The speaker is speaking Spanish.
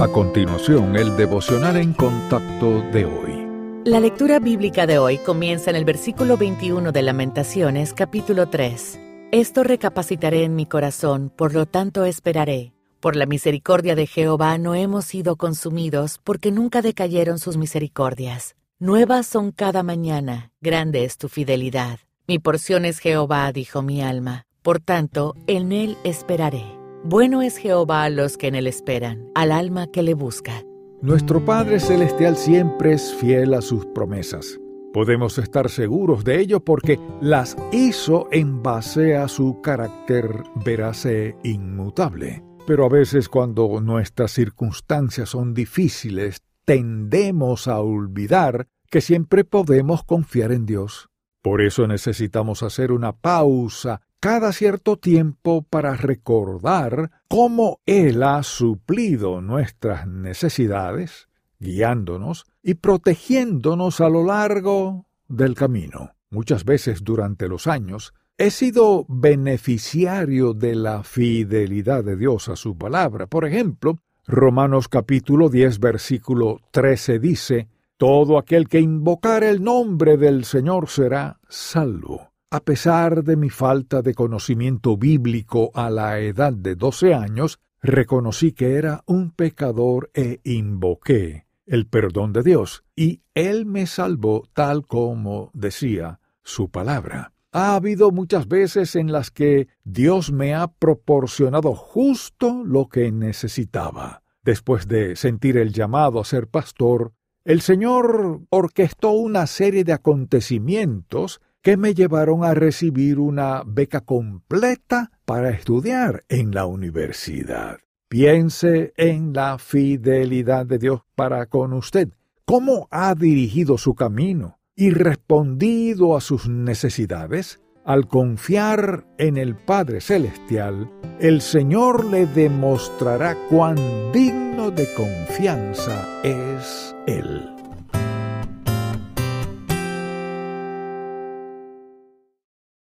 A continuación, el devocional en contacto de hoy. La lectura bíblica de hoy comienza en el versículo 21 de Lamentaciones, capítulo 3. Esto recapacitaré en mi corazón, por lo tanto esperaré. Por la misericordia de Jehová no hemos sido consumidos, porque nunca decayeron sus misericordias. Nuevas son cada mañana, grande es tu fidelidad. Mi porción es Jehová, dijo mi alma, por tanto, en él esperaré. Bueno es Jehová a los que en él esperan, al alma que le busca. Nuestro Padre Celestial siempre es fiel a sus promesas. Podemos estar seguros de ello porque las hizo en base a su carácter veraz e inmutable. Pero a veces cuando nuestras circunstancias son difíciles, tendemos a olvidar que siempre podemos confiar en Dios. Por eso necesitamos hacer una pausa cada cierto tiempo para recordar cómo Él ha suplido nuestras necesidades, guiándonos y protegiéndonos a lo largo del camino. Muchas veces durante los años he sido beneficiario de la fidelidad de Dios a su palabra. Por ejemplo, Romanos capítulo 10 versículo 13 dice, Todo aquel que invocar el nombre del Señor será salvo. A pesar de mi falta de conocimiento bíblico a la edad de doce años, reconocí que era un pecador e invoqué el perdón de Dios, y Él me salvó tal como decía su palabra. Ha habido muchas veces en las que Dios me ha proporcionado justo lo que necesitaba. Después de sentir el llamado a ser pastor, el Señor orquestó una serie de acontecimientos que me llevaron a recibir una beca completa para estudiar en la universidad. Piense en la fidelidad de Dios para con usted. ¿Cómo ha dirigido su camino y respondido a sus necesidades? Al confiar en el Padre Celestial, el Señor le demostrará cuán digno de confianza es Él.